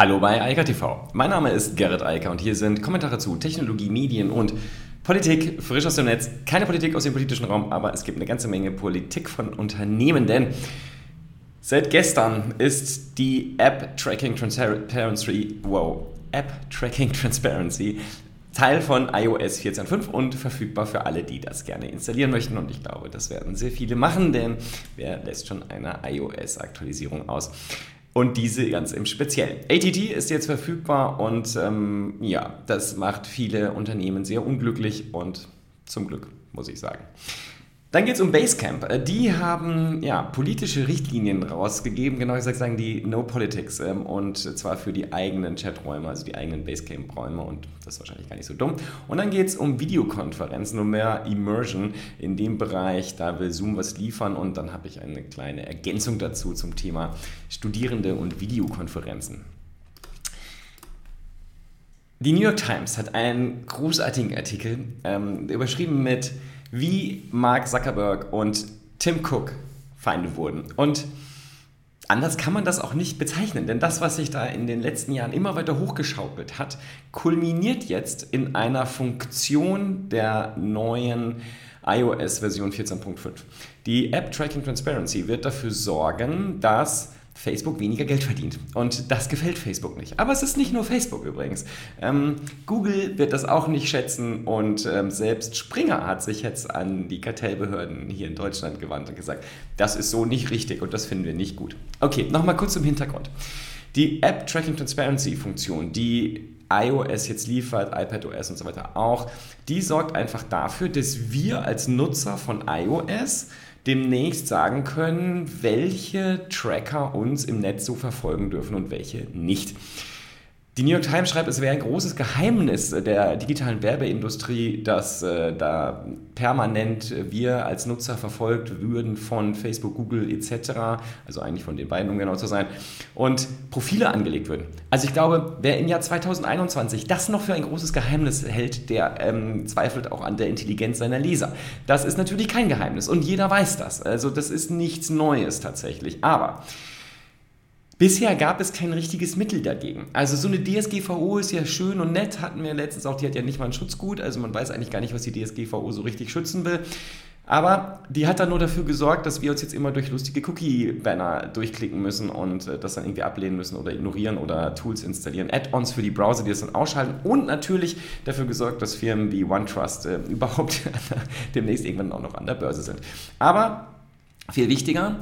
Hallo bei Eika TV. Mein Name ist Gerrit Eiker und hier sind Kommentare zu Technologie, Medien und Politik frisch aus dem Netz. Keine Politik aus dem politischen Raum, aber es gibt eine ganze Menge Politik von Unternehmen, denn seit gestern ist die App Tracking Transparency, wow, App Tracking Transparency Teil von iOS 14.5 und verfügbar für alle, die das gerne installieren möchten. Und ich glaube, das werden sehr viele machen, denn wer lässt schon eine iOS-Aktualisierung aus? Und diese ganz im Speziellen. ATT ist jetzt verfügbar und ähm, ja, das macht viele Unternehmen sehr unglücklich und zum Glück, muss ich sagen. Dann geht es um Basecamp. Äh, die haben ja, politische Richtlinien rausgegeben, genau gesagt sagen die No Politics ähm, und zwar für die eigenen Chaträume, also die eigenen Basecamp-Räume und das ist wahrscheinlich gar nicht so dumm. Und dann geht es um Videokonferenzen, um mehr Immersion in dem Bereich. Da will Zoom was liefern und dann habe ich eine kleine Ergänzung dazu zum Thema Studierende und Videokonferenzen. Die New York Times hat einen großartigen Artikel ähm, überschrieben mit wie Mark Zuckerberg und Tim Cook Feinde wurden. Und anders kann man das auch nicht bezeichnen, denn das, was sich da in den letzten Jahren immer weiter hochgeschaukelt hat, kulminiert jetzt in einer Funktion der neuen iOS-Version 14.5. Die App Tracking Transparency wird dafür sorgen, dass Facebook weniger Geld verdient. Und das gefällt Facebook nicht. Aber es ist nicht nur Facebook übrigens. Ähm, Google wird das auch nicht schätzen und ähm, selbst Springer hat sich jetzt an die Kartellbehörden hier in Deutschland gewandt und gesagt, das ist so nicht richtig und das finden wir nicht gut. Okay, nochmal kurz zum Hintergrund. Die App Tracking Transparency Funktion, die iOS jetzt liefert, iPadOS und so weiter auch, die sorgt einfach dafür, dass wir als Nutzer von iOS demnächst sagen können, welche Tracker uns im Netz so verfolgen dürfen und welche nicht. Die New York Times schreibt, es wäre ein großes Geheimnis der digitalen Werbeindustrie, dass äh, da permanent wir als Nutzer verfolgt würden von Facebook, Google etc., also eigentlich von den beiden, um genau zu sein, und Profile angelegt würden. Also ich glaube, wer im Jahr 2021 das noch für ein großes Geheimnis hält, der ähm, zweifelt auch an der Intelligenz seiner Leser. Das ist natürlich kein Geheimnis und jeder weiß das. Also das ist nichts Neues tatsächlich. Aber Bisher gab es kein richtiges Mittel dagegen. Also so eine DSGVO ist ja schön und nett, hatten wir letztens auch, die hat ja nicht mal ein Schutzgut, also man weiß eigentlich gar nicht, was die DSGVO so richtig schützen will. Aber die hat dann nur dafür gesorgt, dass wir uns jetzt immer durch lustige Cookie-Banner durchklicken müssen und äh, das dann irgendwie ablehnen müssen oder ignorieren oder Tools installieren, Add-ons für die Browser, die das dann ausschalten und natürlich dafür gesorgt, dass Firmen wie OneTrust äh, überhaupt demnächst irgendwann auch noch an der Börse sind. Aber viel wichtiger,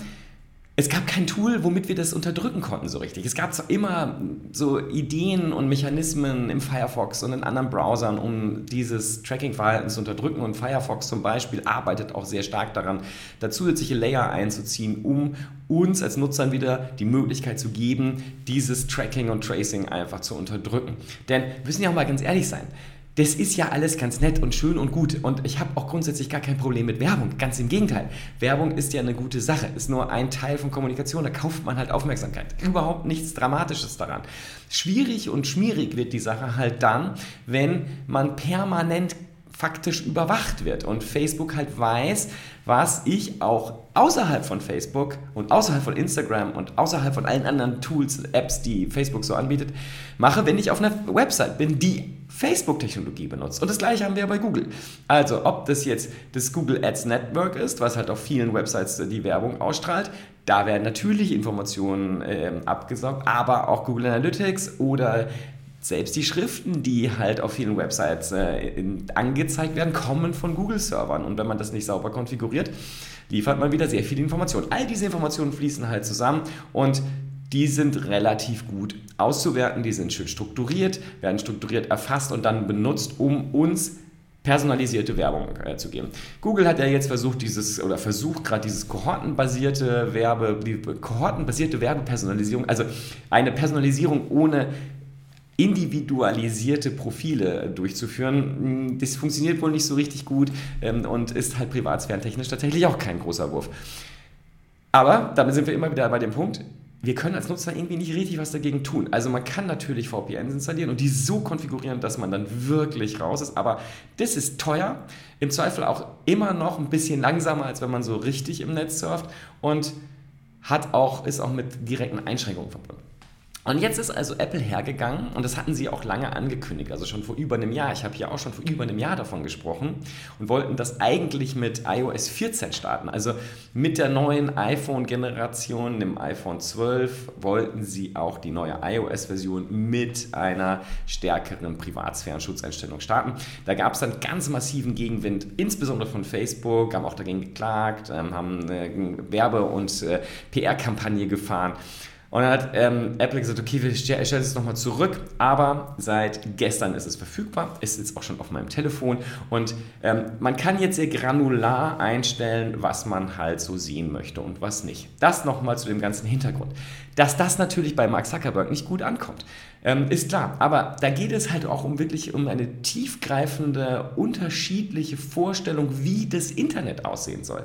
es gab kein Tool, womit wir das unterdrücken konnten so richtig. Es gab zwar immer so Ideen und Mechanismen im Firefox und in anderen Browsern, um dieses Tracking-Verhalten zu unterdrücken. Und Firefox zum Beispiel arbeitet auch sehr stark daran, da zusätzliche Layer einzuziehen, um uns als Nutzern wieder die Möglichkeit zu geben, dieses Tracking und Tracing einfach zu unterdrücken. Denn wir müssen ja auch mal ganz ehrlich sein das ist ja alles ganz nett und schön und gut. Und ich habe auch grundsätzlich gar kein Problem mit Werbung. Ganz im Gegenteil. Werbung ist ja eine gute Sache, ist nur ein Teil von Kommunikation. Da kauft man halt Aufmerksamkeit. Überhaupt nichts Dramatisches daran. Schwierig und schmierig wird die Sache halt dann, wenn man permanent faktisch überwacht wird und Facebook halt weiß, was ich auch außerhalb von Facebook und außerhalb von Instagram und außerhalb von allen anderen Tools, Apps, die Facebook so anbietet, mache, wenn ich auf einer Website bin, die Facebook-Technologie benutzt. Und das gleiche haben wir bei Google. Also ob das jetzt das Google Ads Network ist, was halt auf vielen Websites die Werbung ausstrahlt, da werden natürlich Informationen äh, abgesaugt, aber auch Google Analytics oder selbst die Schriften, die halt auf vielen Websites äh, angezeigt werden, kommen von Google-Servern. Und wenn man das nicht sauber konfiguriert, liefert man wieder sehr viele Informationen. All diese Informationen fließen halt zusammen und die sind relativ gut auszuwerten, die sind schön strukturiert, werden strukturiert erfasst und dann benutzt, um uns personalisierte Werbung äh, zu geben. Google hat ja jetzt versucht, dieses oder versucht gerade dieses kohortenbasierte Werbe, die kohortenbasierte Werbepersonalisierung, also eine Personalisierung ohne individualisierte Profile durchzuführen. Das funktioniert wohl nicht so richtig gut ähm, und ist halt privatsphärentechnisch tatsächlich auch kein großer Wurf. Aber damit sind wir immer wieder bei dem Punkt, wir können als Nutzer irgendwie nicht richtig was dagegen tun. Also man kann natürlich VPNs installieren und die so konfigurieren, dass man dann wirklich raus ist, aber das ist teuer, im Zweifel auch immer noch ein bisschen langsamer, als wenn man so richtig im Netz surft und hat auch, ist auch mit direkten Einschränkungen verbunden. Und jetzt ist also Apple hergegangen und das hatten sie auch lange angekündigt, also schon vor über einem Jahr. Ich habe hier auch schon vor über einem Jahr davon gesprochen und wollten das eigentlich mit iOS 14 starten. Also mit der neuen iPhone-Generation, dem iPhone 12, wollten sie auch die neue iOS-Version mit einer stärkeren Privatsphären-Schutzeinstellung starten. Da gab es dann ganz massiven Gegenwind, insbesondere von Facebook, haben auch dagegen geklagt, ähm, haben eine Werbe- und äh, PR-Kampagne gefahren. Und dann hat ähm, Apple gesagt, okay, wir stellen es nochmal zurück, aber seit gestern ist es verfügbar, ist jetzt auch schon auf meinem Telefon und ähm, man kann jetzt sehr granular einstellen, was man halt so sehen möchte und was nicht. Das nochmal zu dem ganzen Hintergrund. Dass das natürlich bei Mark Zuckerberg nicht gut ankommt, ähm, ist klar, aber da geht es halt auch um wirklich um eine tiefgreifende, unterschiedliche Vorstellung, wie das Internet aussehen soll.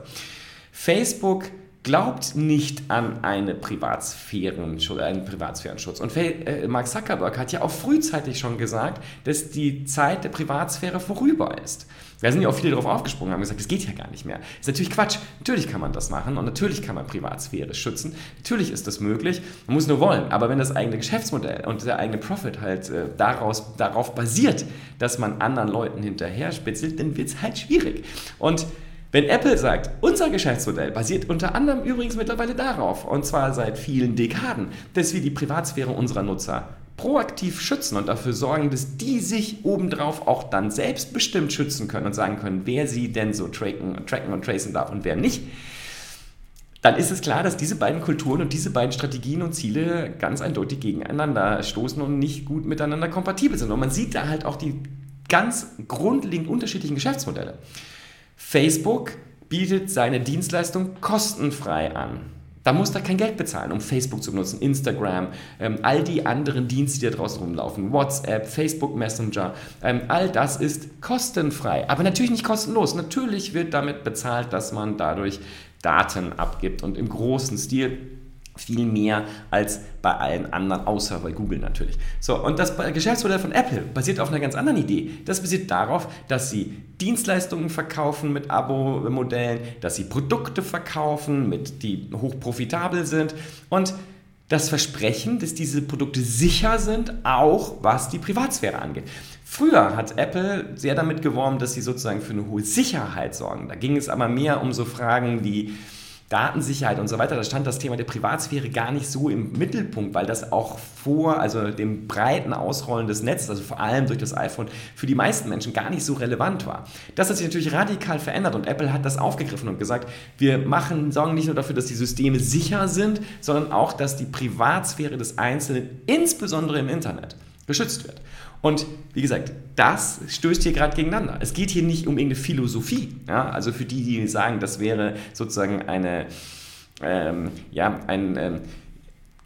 Facebook glaubt nicht an eine Privatsphären, einen Privatsphärenschutz. Und äh, Mark Zuckerberg hat ja auch frühzeitig schon gesagt, dass die Zeit der Privatsphäre vorüber ist. Da sind ja auch viele darauf aufgesprungen und haben gesagt, das geht ja gar nicht mehr. Ist natürlich Quatsch. Natürlich kann man das machen und natürlich kann man Privatsphäre schützen. Natürlich ist das möglich. Man muss nur wollen. Aber wenn das eigene Geschäftsmodell und der eigene Profit halt äh, daraus, darauf basiert, dass man anderen Leuten hinterher spitzelt, dann wird es halt schwierig. Und wenn Apple sagt, unser Geschäftsmodell basiert unter anderem übrigens mittlerweile darauf, und zwar seit vielen Dekaden, dass wir die Privatsphäre unserer Nutzer proaktiv schützen und dafür sorgen, dass die sich obendrauf auch dann selbstbestimmt schützen können und sagen können, wer sie denn so tracken, tracken und tracen darf und wer nicht, dann ist es klar, dass diese beiden Kulturen und diese beiden Strategien und Ziele ganz eindeutig gegeneinander stoßen und nicht gut miteinander kompatibel sind. Und man sieht da halt auch die ganz grundlegend unterschiedlichen Geschäftsmodelle. Facebook bietet seine Dienstleistung kostenfrei an. Da muss er kein Geld bezahlen, um Facebook zu benutzen, Instagram, ähm, all die anderen Dienste, die da draußen rumlaufen, WhatsApp, Facebook Messenger, ähm, all das ist kostenfrei, aber natürlich nicht kostenlos. Natürlich wird damit bezahlt, dass man dadurch Daten abgibt und im großen Stil viel mehr als bei allen anderen, außer bei Google natürlich. So, und das Geschäftsmodell von Apple basiert auf einer ganz anderen Idee. Das basiert darauf, dass sie Dienstleistungen verkaufen mit Abo-Modellen, dass sie Produkte verkaufen, mit, die hochprofitabel sind und das Versprechen, dass diese Produkte sicher sind, auch was die Privatsphäre angeht. Früher hat Apple sehr damit geworben, dass sie sozusagen für eine hohe Sicherheit sorgen. Da ging es aber mehr um so Fragen wie Datensicherheit und so weiter, da stand das Thema der Privatsphäre gar nicht so im Mittelpunkt, weil das auch vor also dem breiten Ausrollen des Netzes, also vor allem durch das iPhone, für die meisten Menschen gar nicht so relevant war. Das hat sich natürlich radikal verändert und Apple hat das aufgegriffen und gesagt, wir machen, sorgen nicht nur dafür, dass die Systeme sicher sind, sondern auch, dass die Privatsphäre des Einzelnen, insbesondere im Internet, geschützt wird. Und wie gesagt, das stößt hier gerade gegeneinander. Es geht hier nicht um irgendeine Philosophie. Ja? Also für die, die sagen, das wäre sozusagen eine, ähm, ja, ein ähm,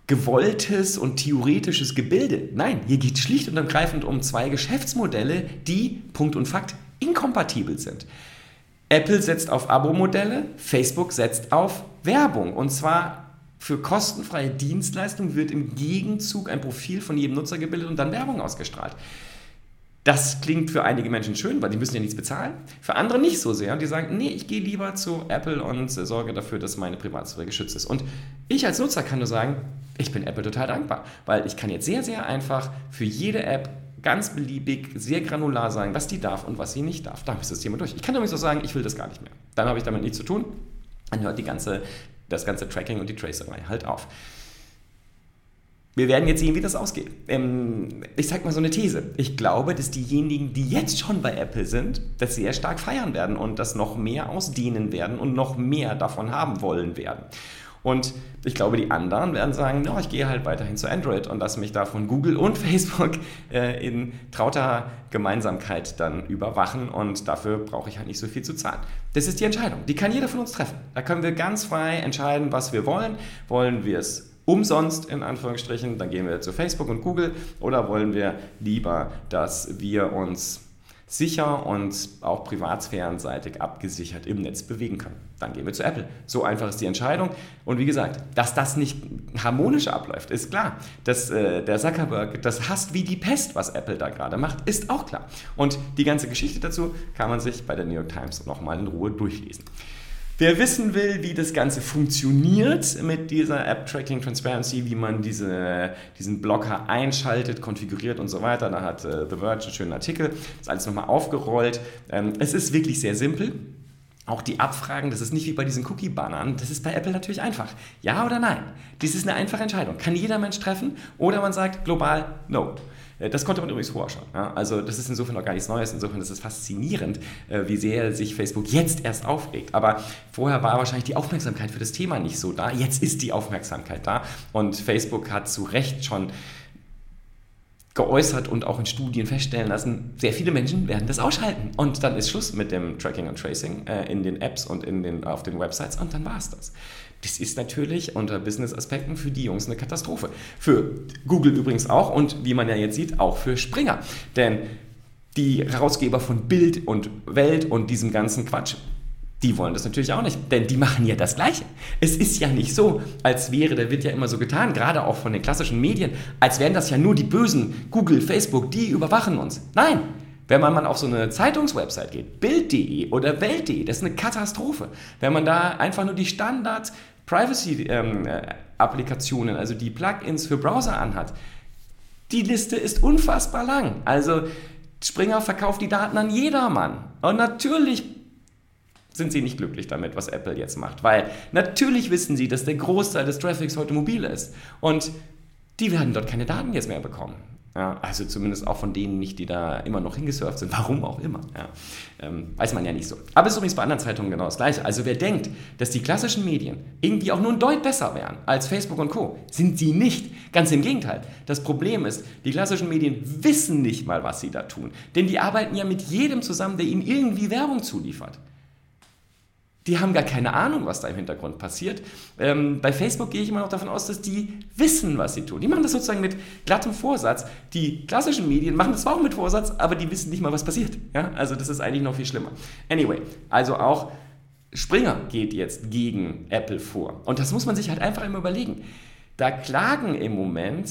gewolltes und theoretisches Gebilde. Nein, hier geht es schlicht und ergreifend um zwei Geschäftsmodelle, die, Punkt und Fakt, inkompatibel sind. Apple setzt auf Abo-Modelle, Facebook setzt auf Werbung. Und zwar für kostenfreie Dienstleistungen wird im Gegenzug ein Profil von jedem Nutzer gebildet und dann Werbung ausgestrahlt. Das klingt für einige Menschen schön, weil die müssen ja nichts bezahlen. Für andere nicht so sehr. Die sagen, nee, ich gehe lieber zu Apple und sorge dafür, dass meine Privatsphäre geschützt ist. Und ich als Nutzer kann nur sagen, ich bin Apple total dankbar, weil ich kann jetzt sehr, sehr einfach für jede App ganz beliebig, sehr granular sagen, was die darf und was sie nicht darf. Da ich das Thema durch. Ich kann übrigens auch sagen, ich will das gar nicht mehr. Dann habe ich damit nichts zu tun. Dann hört die ganze das ganze Tracking und die Tracerei halt auf. Wir werden jetzt sehen, wie das ausgeht. Ähm, ich zeige mal so eine These. Ich glaube, dass diejenigen, die jetzt schon bei Apple sind, das sehr stark feiern werden und das noch mehr ausdehnen werden und noch mehr davon haben wollen werden. Und ich glaube, die anderen werden sagen, no, ich gehe halt weiterhin zu Android und lasse mich da von Google und Facebook äh, in trauter Gemeinsamkeit dann überwachen und dafür brauche ich halt nicht so viel zu zahlen. Das ist die Entscheidung. Die kann jeder von uns treffen. Da können wir ganz frei entscheiden, was wir wollen. Wollen wir es umsonst in Anführungsstrichen, dann gehen wir zu Facebook und Google oder wollen wir lieber, dass wir uns sicher und auch privatsphärenseitig abgesichert im Netz bewegen können. Dann gehen wir zu Apple. So einfach ist die Entscheidung. Und wie gesagt, dass das nicht harmonisch abläuft, ist klar. Dass äh, der Zuckerberg das hasst wie die Pest, was Apple da gerade macht, ist auch klar. Und die ganze Geschichte dazu kann man sich bei der New York Times nochmal in Ruhe durchlesen. Wer wissen will, wie das Ganze funktioniert mit dieser App Tracking Transparency, wie man diese, diesen Blocker einschaltet, konfiguriert und so weiter, da hat äh, The Verge einen schönen Artikel, das ist alles nochmal aufgerollt. Ähm, es ist wirklich sehr simpel. Auch die Abfragen, das ist nicht wie bei diesen Cookie-Bannern, das ist bei Apple natürlich einfach. Ja oder nein? Dies ist eine einfache Entscheidung. Kann jeder Mensch treffen oder man sagt global No. Äh, das konnte man übrigens vorher schon. Ja? Also das ist insofern noch gar nichts Neues. Insofern ist es faszinierend, äh, wie sehr sich Facebook jetzt erst aufregt. Aber vorher war wahrscheinlich die Aufmerksamkeit für das Thema nicht so da. Jetzt ist die Aufmerksamkeit da. Und Facebook hat zu Recht schon geäußert und auch in Studien feststellen lassen, sehr viele Menschen werden das ausschalten. Und dann ist Schluss mit dem Tracking und Tracing äh, in den Apps und in den, auf den Websites und dann war es das. Das ist natürlich unter Business-Aspekten für die Jungs eine Katastrophe. Für Google übrigens auch und wie man ja jetzt sieht, auch für Springer. Denn die Herausgeber von Bild und Welt und diesem ganzen Quatsch, die wollen das natürlich auch nicht, denn die machen ja das Gleiche. Es ist ja nicht so, als wäre, da wird ja immer so getan, gerade auch von den klassischen Medien, als wären das ja nur die bösen Google, Facebook, die überwachen uns. Nein, wenn man mal auf so eine Zeitungswebsite geht, Bild.de oder Welt.de, das ist eine Katastrophe. Wenn man da einfach nur die Standard Privacy-Applikationen, also die Plugins für Browser anhat, die Liste ist unfassbar lang. Also Springer verkauft die Daten an jedermann. Und natürlich sind sie nicht glücklich damit, was Apple jetzt macht, weil natürlich wissen sie, dass der Großteil des Traffics heute mobil ist. Und die werden dort keine Daten jetzt mehr bekommen. Ja, also zumindest auch von denen nicht, die da immer noch hingesurft sind. Warum auch immer. Ja, ähm, weiß man ja nicht so. Aber es ist übrigens bei anderen Zeitungen genau das Gleiche. Also wer denkt, dass die klassischen Medien irgendwie auch nur ein Deut besser wären als Facebook und Co., sind sie nicht. Ganz im Gegenteil. Das Problem ist, die klassischen Medien wissen nicht mal, was sie da tun. Denn die arbeiten ja mit jedem zusammen, der ihnen irgendwie Werbung zuliefert. Die haben gar keine Ahnung, was da im Hintergrund passiert. Ähm, bei Facebook gehe ich immer noch davon aus, dass die wissen, was sie tun. Die machen das sozusagen mit glattem Vorsatz. Die klassischen Medien machen das zwar auch mit Vorsatz, aber die wissen nicht mal, was passiert. Ja? Also das ist eigentlich noch viel schlimmer. Anyway, also auch Springer geht jetzt gegen Apple vor. Und das muss man sich halt einfach immer überlegen. Da klagen im Moment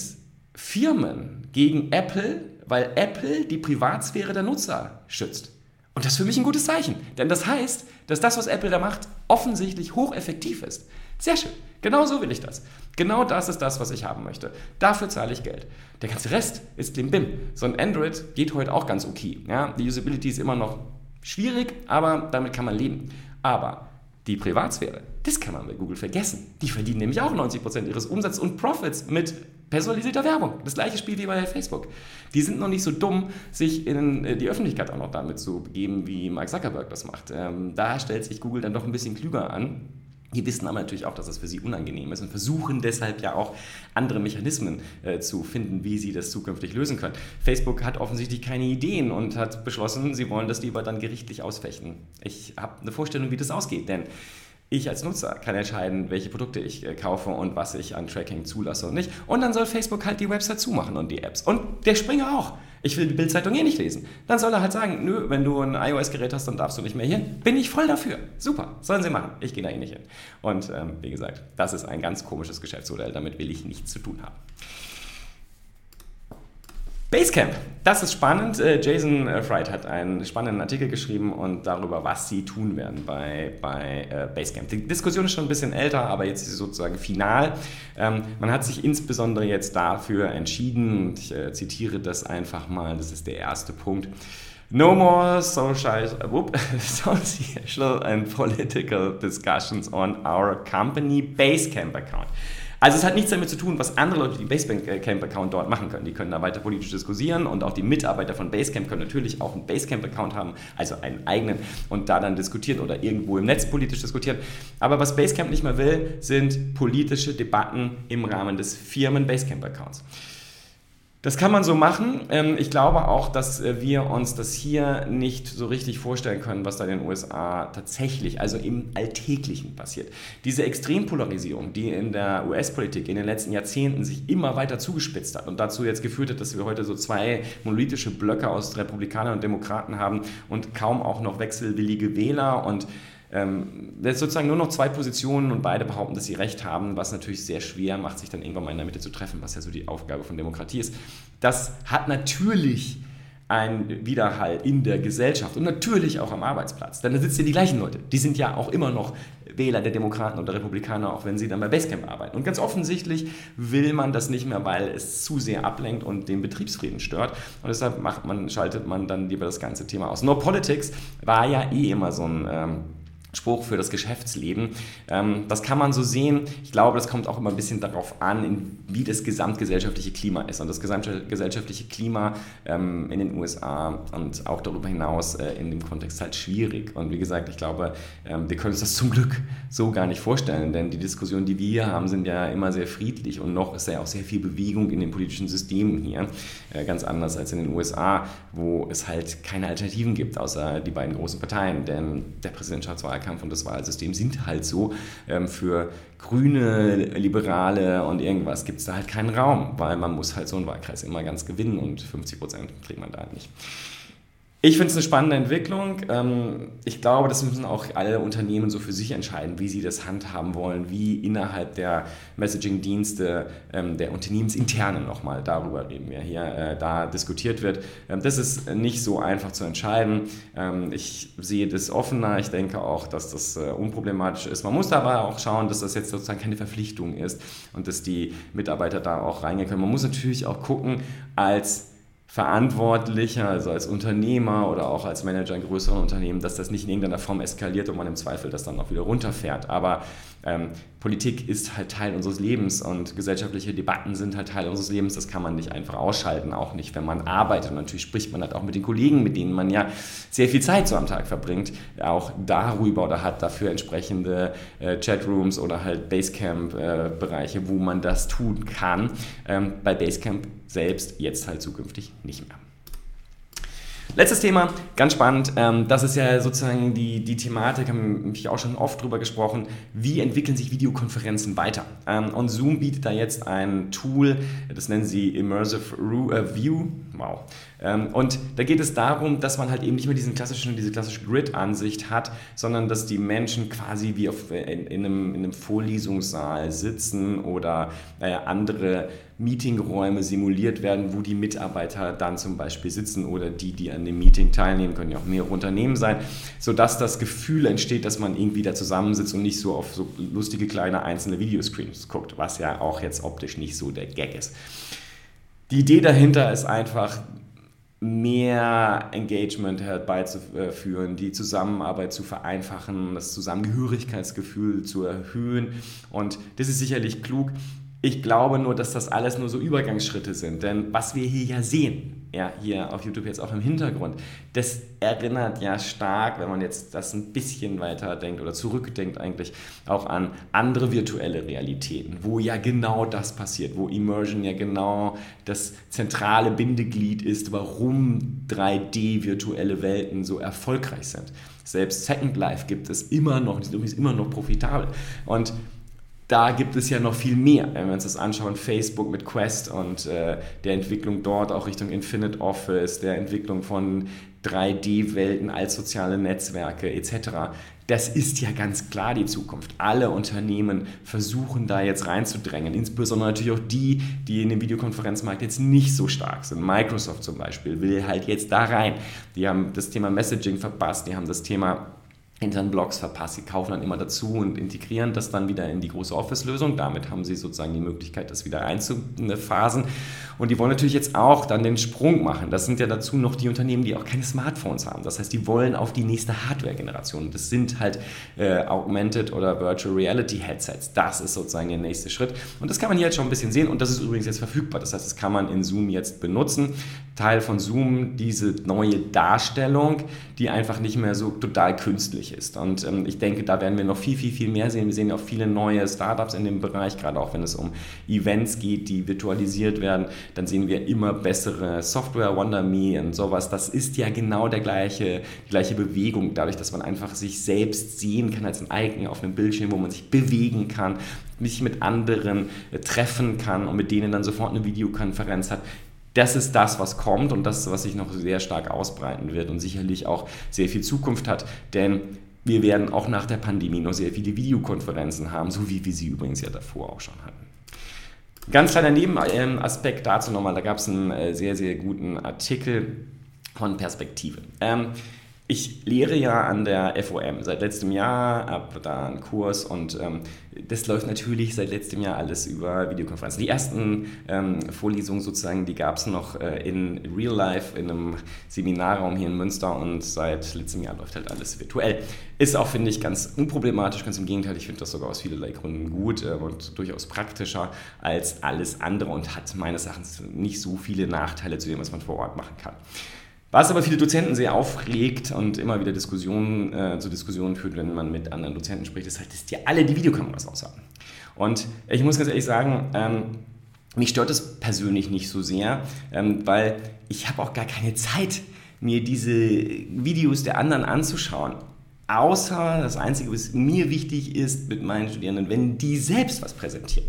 Firmen gegen Apple, weil Apple die Privatsphäre der Nutzer schützt. Und das ist für mich ein gutes Zeichen. Denn das heißt, dass das, was Apple da macht, offensichtlich hocheffektiv ist. Sehr schön. Genau so will ich das. Genau das ist das, was ich haben möchte. Dafür zahle ich Geld. Der ganze Rest ist Bim. So ein Android geht heute auch ganz okay. Ja, die Usability ist immer noch schwierig, aber damit kann man leben. Aber die Privatsphäre, das kann man bei Google vergessen. Die verdienen nämlich auch 90% ihres Umsatzes und Profits mit personalisierter Werbung. Das gleiche Spiel wie bei Facebook. Die sind noch nicht so dumm, sich in äh, die Öffentlichkeit auch noch damit zu begeben, wie Mark Zuckerberg das macht. Ähm, da stellt sich Google dann doch ein bisschen klüger an. Die wissen aber natürlich auch, dass das für sie unangenehm ist und versuchen deshalb ja auch andere Mechanismen äh, zu finden, wie sie das zukünftig lösen können. Facebook hat offensichtlich keine Ideen und hat beschlossen, sie wollen das lieber dann gerichtlich ausfechten. Ich habe eine Vorstellung, wie das ausgeht, denn ich als Nutzer kann entscheiden, welche Produkte ich äh, kaufe und was ich an Tracking zulasse und nicht. Und dann soll Facebook halt die Website zumachen und die Apps. Und der Springer auch. Ich will die Bildzeitung eh nicht lesen. Dann soll er halt sagen, nö, wenn du ein iOS-Gerät hast, dann darfst du nicht mehr hin. Bin ich voll dafür. Super, sollen sie machen. Ich gehe da eh nicht hin. Und ähm, wie gesagt, das ist ein ganz komisches Geschäftsmodell. Damit will ich nichts zu tun haben. Basecamp, das ist spannend. Äh, Jason äh, Fried hat einen spannenden Artikel geschrieben und darüber, was sie tun werden bei, bei äh, Basecamp. Die Diskussion ist schon ein bisschen älter, aber jetzt ist sie sozusagen final. Ähm, man hat sich insbesondere jetzt dafür entschieden, ich zitiere das einfach mal, das ist der erste Punkt. No more social, whoop, social and political discussions on our company Basecamp account. Also es hat nichts damit zu tun, was andere Leute, die Basecamp-Account dort machen können. Die können da weiter politisch diskutieren und auch die Mitarbeiter von Basecamp können natürlich auch einen Basecamp-Account haben, also einen eigenen und da dann diskutieren oder irgendwo im Netz politisch diskutieren. Aber was Basecamp nicht mehr will, sind politische Debatten im Rahmen des Firmen-Basecamp-Accounts. Das kann man so machen. Ähm, ich glaube auch, dass äh, wir uns das hier nicht so richtig vorstellen können, was da in den USA tatsächlich, also im Alltäglichen passiert. Diese Extrempolarisierung, die in der US-Politik in den letzten Jahrzehnten sich immer weiter zugespitzt hat und dazu jetzt geführt hat, dass wir heute so zwei monolithische Blöcke aus Republikanern und Demokraten haben und kaum auch noch wechselwillige Wähler und ähm, ist sozusagen nur noch zwei Positionen und beide behaupten, dass sie recht haben, was natürlich sehr schwer macht, sich dann irgendwann mal in der Mitte zu treffen, was ja so die Aufgabe von Demokratie ist. Das hat natürlich ein Widerhall in der Gesellschaft und natürlich auch am Arbeitsplatz. Denn da sitzen ja die gleichen Leute. Die sind ja auch immer noch Wähler der Demokraten oder Republikaner, auch wenn sie dann bei Basecamp arbeiten. Und ganz offensichtlich will man das nicht mehr, weil es zu sehr ablenkt und den Betriebsfrieden stört. Und deshalb macht man, schaltet man dann lieber das ganze Thema aus. No Politics war ja eh immer so ein ähm, Spruch für das Geschäftsleben. Ähm, das kann man so sehen. Ich glaube, das kommt auch immer ein bisschen darauf an, wie das gesamtgesellschaftliche Klima ist. Und das gesamtgesellschaftliche Klima ähm, in den USA und auch darüber hinaus äh, in dem Kontext halt schwierig. Und wie gesagt, ich glaube, ähm, wir können uns das zum Glück so gar nicht vorstellen, denn die Diskussionen, die wir hier haben, sind ja immer sehr friedlich und noch ist ja auch sehr viel Bewegung in den politischen Systemen hier. Äh, ganz anders als in den USA, wo es halt keine Alternativen gibt, außer die beiden großen Parteien. Denn der Präsidentschaftswahlkampf Wahlkampf und das Wahlsystem sind halt so. Ähm, für Grüne, Liberale und irgendwas gibt es da halt keinen Raum, weil man muss halt so einen Wahlkreis immer ganz gewinnen und 50 Prozent kriegt man da halt nicht. Ich finde es eine spannende Entwicklung. Ähm, ich glaube, das müssen auch alle Unternehmen so für sich entscheiden, wie sie das handhaben wollen, wie innerhalb der Messaging-Dienste ähm, der Unternehmensinternen nochmal, darüber reden wir hier, äh, da diskutiert wird. Ähm, das ist nicht so einfach zu entscheiden. Ich sehe das offener. Ich denke auch, dass das äh, unproblematisch ist. Man muss dabei auch schauen, dass das jetzt sozusagen keine Verpflichtung ist und dass die Mitarbeiter da auch reingehen können. Man muss natürlich auch gucken, als Verantwortlicher, also als Unternehmer oder auch als Manager in größeren Unternehmen, dass das nicht in irgendeiner Form eskaliert und man im Zweifel das dann auch wieder runterfährt. Aber ähm, Politik ist halt Teil unseres Lebens und gesellschaftliche Debatten sind halt Teil unseres Lebens. Das kann man nicht einfach ausschalten, auch nicht, wenn man arbeitet. Und natürlich spricht man halt auch mit den Kollegen, mit denen man ja sehr viel Zeit so am Tag verbringt, auch darüber oder hat dafür entsprechende äh, Chatrooms oder halt Basecamp-Bereiche, äh, wo man das tun kann. Ähm, bei Basecamp selbst jetzt halt zukünftig nicht mehr. Letztes Thema, ganz spannend. Ähm, das ist ja sozusagen die, die Thematik, haben wir auch schon oft drüber gesprochen. Wie entwickeln sich Videokonferenzen weiter? Ähm, und Zoom bietet da jetzt ein Tool, das nennen sie Immersive äh, View. Wow. Ähm, und da geht es darum, dass man halt eben nicht mehr diesen klassischen, diese klassische Grid-Ansicht hat, sondern dass die Menschen quasi wie auf, in, in, einem, in einem Vorlesungssaal sitzen oder äh, andere Meetingräume simuliert werden, wo die Mitarbeiter dann zum Beispiel sitzen oder die, die an dem Meeting teilnehmen, können ja auch mehrere Unternehmen sein, sodass das Gefühl entsteht, dass man irgendwie da zusammensitzt und nicht so auf so lustige kleine einzelne Videoscreens guckt, was ja auch jetzt optisch nicht so der Gag ist. Die Idee dahinter ist einfach, mehr Engagement herbeizuführen, die Zusammenarbeit zu vereinfachen, das Zusammengehörigkeitsgefühl zu erhöhen. Und das ist sicherlich klug. Ich glaube nur, dass das alles nur so Übergangsschritte sind. Denn was wir hier ja sehen, ja, hier auf YouTube jetzt auch im Hintergrund, das erinnert ja stark, wenn man jetzt das ein bisschen weiter denkt oder zurückdenkt eigentlich, auch an andere virtuelle Realitäten, wo ja genau das passiert, wo Immersion ja genau das zentrale Bindeglied ist, warum 3D-virtuelle Welten so erfolgreich sind. Selbst Second Life gibt es immer noch, die sind übrigens immer noch profitabel. Und da gibt es ja noch viel mehr, wenn wir uns das anschauen, Facebook mit Quest und äh, der Entwicklung dort auch Richtung Infinite Office, der Entwicklung von 3D-Welten als soziale Netzwerke etc. Das ist ja ganz klar die Zukunft. Alle Unternehmen versuchen da jetzt reinzudrängen, insbesondere natürlich auch die, die in dem Videokonferenzmarkt jetzt nicht so stark sind. Microsoft zum Beispiel will halt jetzt da rein. Die haben das Thema Messaging verpasst, die haben das Thema internen Blogs verpasst. Sie kaufen dann immer dazu und integrieren das dann wieder in die große Office-Lösung. Damit haben sie sozusagen die Möglichkeit, das wieder einzuphasen. Und die wollen natürlich jetzt auch dann den Sprung machen. Das sind ja dazu noch die Unternehmen, die auch keine Smartphones haben. Das heißt, die wollen auf die nächste Hardware-Generation. Das sind halt äh, Augmented oder Virtual Reality Headsets. Das ist sozusagen der nächste Schritt. Und das kann man hier jetzt schon ein bisschen sehen. Und das ist übrigens jetzt verfügbar. Das heißt, das kann man in Zoom jetzt benutzen. Teil von Zoom, diese neue Darstellung, die einfach nicht mehr so total künstlich ist. Und ähm, ich denke, da werden wir noch viel, viel, viel mehr sehen. Wir sehen auch viele neue Startups in dem Bereich, gerade auch wenn es um Events geht, die virtualisiert werden. Dann sehen wir immer bessere Software, WonderMe und sowas. Das ist ja genau der gleiche, die gleiche Bewegung, dadurch, dass man einfach sich selbst sehen kann als ein Icon auf einem Bildschirm, wo man sich bewegen kann, mich mit anderen äh, treffen kann und mit denen dann sofort eine Videokonferenz hat das ist das, was kommt und das, was sich noch sehr stark ausbreiten wird und sicherlich auch sehr viel Zukunft hat. Denn wir werden auch nach der Pandemie noch sehr viele Videokonferenzen haben, so wie wir sie übrigens ja davor auch schon hatten. Ganz kleiner Nebenaspekt dazu nochmal, da gab es einen äh, sehr, sehr guten Artikel von Perspektive. Ähm, ich lehre ja an der FOM seit letztem Jahr, habe da einen Kurs und ähm, das läuft natürlich seit letztem Jahr alles über Videokonferenzen. Die ersten ähm, Vorlesungen sozusagen, die gab es noch äh, in Real Life in einem Seminarraum hier in Münster und seit letztem Jahr läuft halt alles virtuell. Ist auch, finde ich, ganz unproblematisch, ganz im Gegenteil, ich finde das sogar aus vielerlei Gründen gut äh, und durchaus praktischer als alles andere und hat meines Erachtens nicht so viele Nachteile zu dem, was man vor Ort machen kann. Was aber viele Dozenten sehr aufregt und immer wieder Diskussionen, äh, zu Diskussionen führt, wenn man mit anderen Dozenten spricht, ist halt, dass die alle die Videokameras aushaben. Und ich muss ganz ehrlich sagen, ähm, mich stört das persönlich nicht so sehr, ähm, weil ich habe auch gar keine Zeit, mir diese Videos der anderen anzuschauen. Außer das Einzige, was mir wichtig ist mit meinen Studierenden, wenn die selbst was präsentieren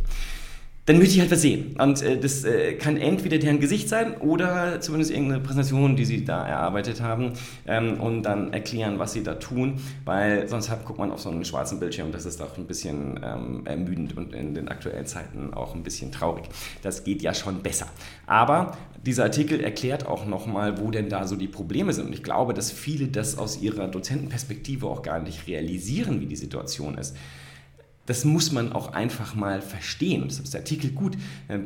dann möchte ich halt was sehen. Und äh, das äh, kann entweder deren Gesicht sein oder zumindest irgendeine Präsentation, die sie da erarbeitet haben ähm, und dann erklären, was sie da tun, weil sonst hat, guckt man auf so einen schwarzen Bildschirm, das ist auch ein bisschen ähm, ermüdend und in den aktuellen Zeiten auch ein bisschen traurig. Das geht ja schon besser. Aber dieser Artikel erklärt auch nochmal, wo denn da so die Probleme sind. Und ich glaube, dass viele das aus ihrer Dozentenperspektive auch gar nicht realisieren, wie die Situation ist das muss man auch einfach mal verstehen. Das ist der Artikel gut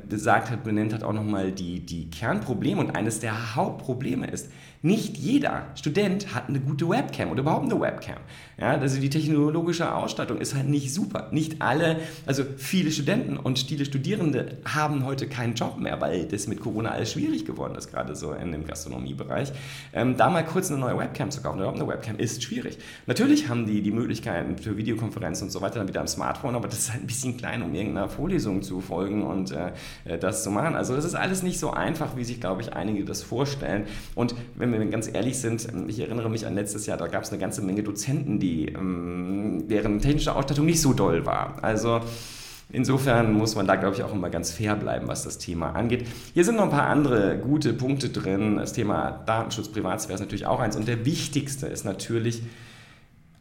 gesagt hat, benennt hat auch nochmal die, die Kernprobleme. Und eines der Hauptprobleme ist, nicht jeder Student hat eine gute Webcam oder überhaupt eine Webcam. Ja, also die technologische Ausstattung ist halt nicht super. Nicht alle, also viele Studenten und viele Studierende haben heute keinen Job mehr, weil das mit Corona alles schwierig geworden ist, gerade so in dem Gastronomiebereich. Ähm, da mal kurz eine neue Webcam zu kaufen überhaupt eine Webcam ist schwierig. Natürlich haben die die Möglichkeiten für Videokonferenzen und so weiter dann wieder am Smartphone, aber das ist halt ein bisschen klein, um irgendeiner Vorlesung zu folgen und äh, das zu machen. Also das ist alles nicht so einfach, wie sich, glaube ich, einige das vorstellen. Und wenn wenn wir ganz ehrlich sind, ich erinnere mich an letztes Jahr, da gab es eine ganze Menge Dozenten, die, ähm, deren technische Ausstattung nicht so doll war. Also Insofern muss man da, glaube ich, auch immer ganz fair bleiben, was das Thema angeht. Hier sind noch ein paar andere gute Punkte drin. Das Thema Datenschutz, Privatsphäre ist natürlich auch eins. Und der wichtigste ist natürlich,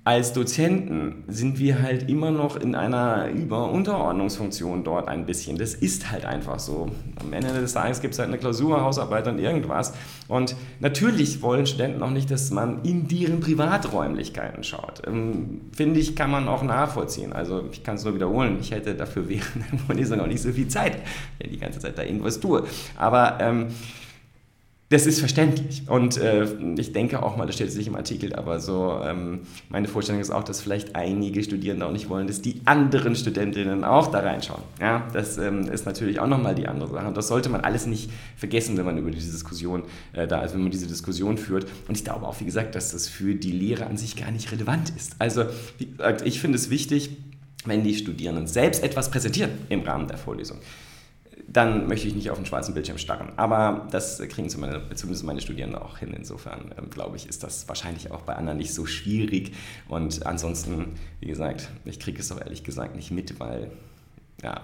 als Dozenten sind wir halt immer noch in einer Über-Unterordnungsfunktion dort ein bisschen. Das ist halt einfach so. Am Ende des Tages gibt es halt eine Klausur, Hausarbeit und irgendwas. Und natürlich wollen Studenten auch nicht, dass man in deren Privaträumlichkeiten schaut. Ähm, Finde ich, kann man auch nachvollziehen. Also ich kann es nur wiederholen, ich hätte dafür während der Vorlesung auch nicht so viel Zeit, wenn ich die ganze Zeit da irgendwas tue. Aber ähm, das ist verständlich. Und äh, ich denke auch mal, das steht sich im Artikel, aber so, ähm, meine Vorstellung ist auch, dass vielleicht einige Studierende auch nicht wollen, dass die anderen Studentinnen auch da reinschauen. Ja, das ähm, ist natürlich auch nochmal die andere Sache. Und das sollte man alles nicht vergessen, wenn man über diese Diskussion äh, da ist, wenn man diese Diskussion führt. Und ich glaube auch, wie gesagt, dass das für die Lehre an sich gar nicht relevant ist. Also, wie gesagt, ich finde es wichtig, wenn die Studierenden selbst etwas präsentieren im Rahmen der Vorlesung dann möchte ich nicht auf den schwarzen Bildschirm starren. Aber das kriegen zumindest meine Studierenden auch hin. Insofern ähm, glaube ich, ist das wahrscheinlich auch bei anderen nicht so schwierig. Und ansonsten, wie gesagt, ich kriege es auch ehrlich gesagt nicht mit, weil ja,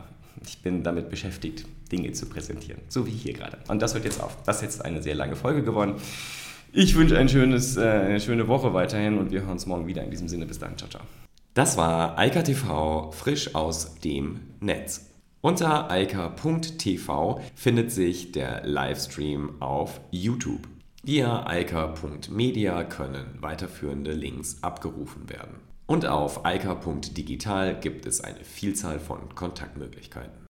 ich bin damit beschäftigt, Dinge zu präsentieren. So wie hier gerade. Und das hört jetzt auf. Das ist jetzt eine sehr lange Folge geworden. Ich wünsche ein schönes, äh, eine schöne Woche weiterhin und wir hören uns morgen wieder. In diesem Sinne, bis dann. Ciao, ciao. Das war Eika TV frisch aus dem Netz. Unter eika.tv findet sich der Livestream auf YouTube. Via eika.media können weiterführende Links abgerufen werden. Und auf eika.digital gibt es eine Vielzahl von Kontaktmöglichkeiten.